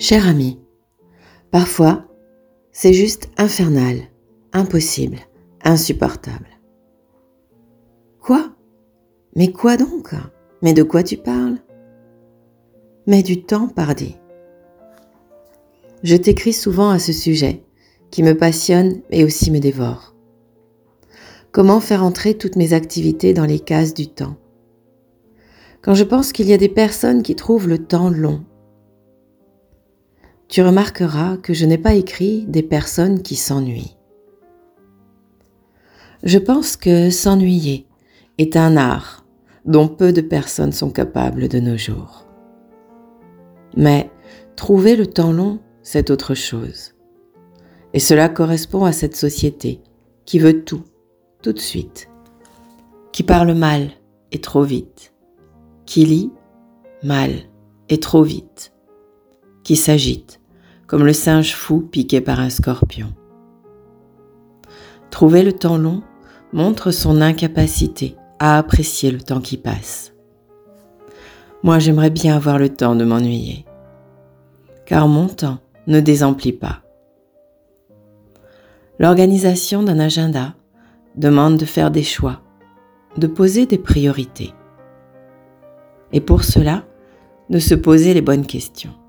Cher ami, parfois, c'est juste infernal, impossible, insupportable. Quoi? Mais quoi donc? Mais de quoi tu parles? Mais du temps, pardi. Je t'écris souvent à ce sujet, qui me passionne et aussi me dévore. Comment faire entrer toutes mes activités dans les cases du temps? Quand je pense qu'il y a des personnes qui trouvent le temps long, tu remarqueras que je n'ai pas écrit des personnes qui s'ennuient. Je pense que s'ennuyer est un art dont peu de personnes sont capables de nos jours. Mais trouver le temps long, c'est autre chose. Et cela correspond à cette société qui veut tout, tout de suite, qui parle mal et trop vite, qui lit mal et trop vite, qui s'agite comme le singe fou piqué par un scorpion. Trouver le temps long montre son incapacité à apprécier le temps qui passe. Moi, j'aimerais bien avoir le temps de m'ennuyer, car mon temps ne désemplit pas. L'organisation d'un agenda demande de faire des choix, de poser des priorités. Et pour cela, de se poser les bonnes questions.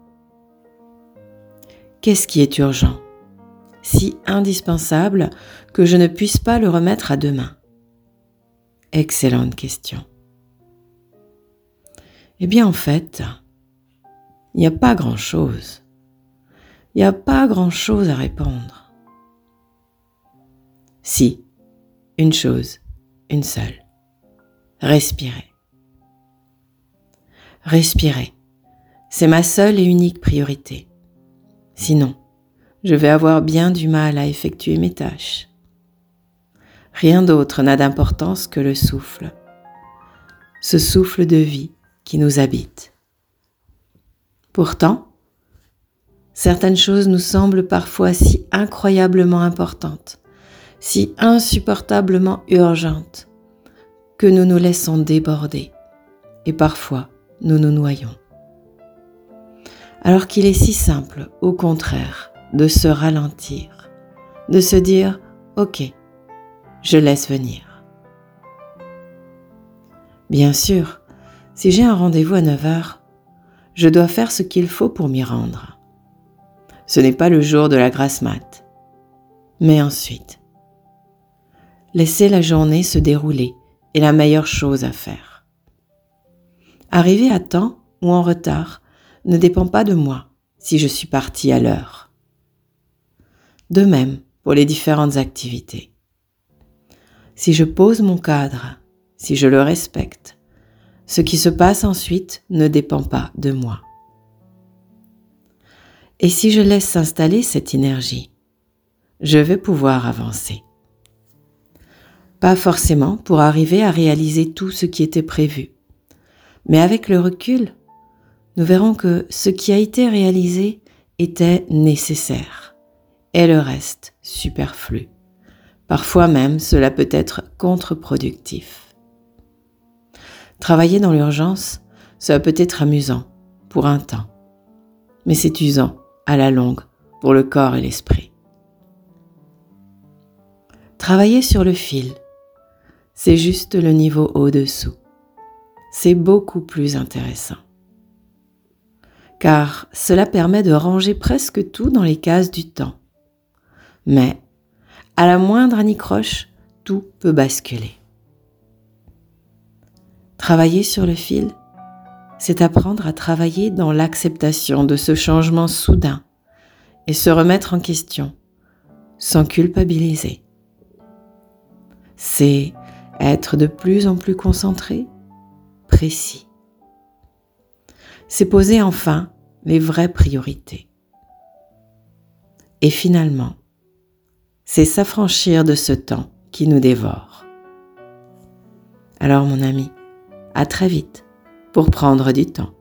Qu'est-ce qui est urgent? Si indispensable que je ne puisse pas le remettre à demain Excellente question. Eh bien en fait, il n'y a pas grand-chose. Il n'y a pas grand-chose à répondre. Si, une chose, une seule. Respirer. Respirer, c'est ma seule et unique priorité. Sinon, je vais avoir bien du mal à effectuer mes tâches. Rien d'autre n'a d'importance que le souffle, ce souffle de vie qui nous habite. Pourtant, certaines choses nous semblent parfois si incroyablement importantes, si insupportablement urgentes, que nous nous laissons déborder et parfois nous nous noyons alors qu'il est si simple, au contraire, de se ralentir, de se dire ⁇ Ok, je laisse venir ⁇ Bien sûr, si j'ai un rendez-vous à 9 heures, je dois faire ce qu'il faut pour m'y rendre. Ce n'est pas le jour de la grasse mat. Mais ensuite, laisser la journée se dérouler est la meilleure chose à faire. Arriver à temps ou en retard ne dépend pas de moi si je suis parti à l'heure. De même pour les différentes activités. Si je pose mon cadre, si je le respecte, ce qui se passe ensuite ne dépend pas de moi. Et si je laisse s'installer cette énergie, je vais pouvoir avancer. Pas forcément pour arriver à réaliser tout ce qui était prévu, mais avec le recul, nous verrons que ce qui a été réalisé était nécessaire et le reste superflu. Parfois même, cela peut être contre-productif. Travailler dans l'urgence, cela peut être amusant pour un temps, mais c'est usant à la longue pour le corps et l'esprit. Travailler sur le fil, c'est juste le niveau au-dessous. C'est beaucoup plus intéressant car cela permet de ranger presque tout dans les cases du temps. Mais, à la moindre anicroche, tout peut basculer. Travailler sur le fil, c'est apprendre à travailler dans l'acceptation de ce changement soudain et se remettre en question sans culpabiliser. C'est être de plus en plus concentré, précis c'est poser enfin les vraies priorités. Et finalement, c'est s'affranchir de ce temps qui nous dévore. Alors mon ami, à très vite pour prendre du temps.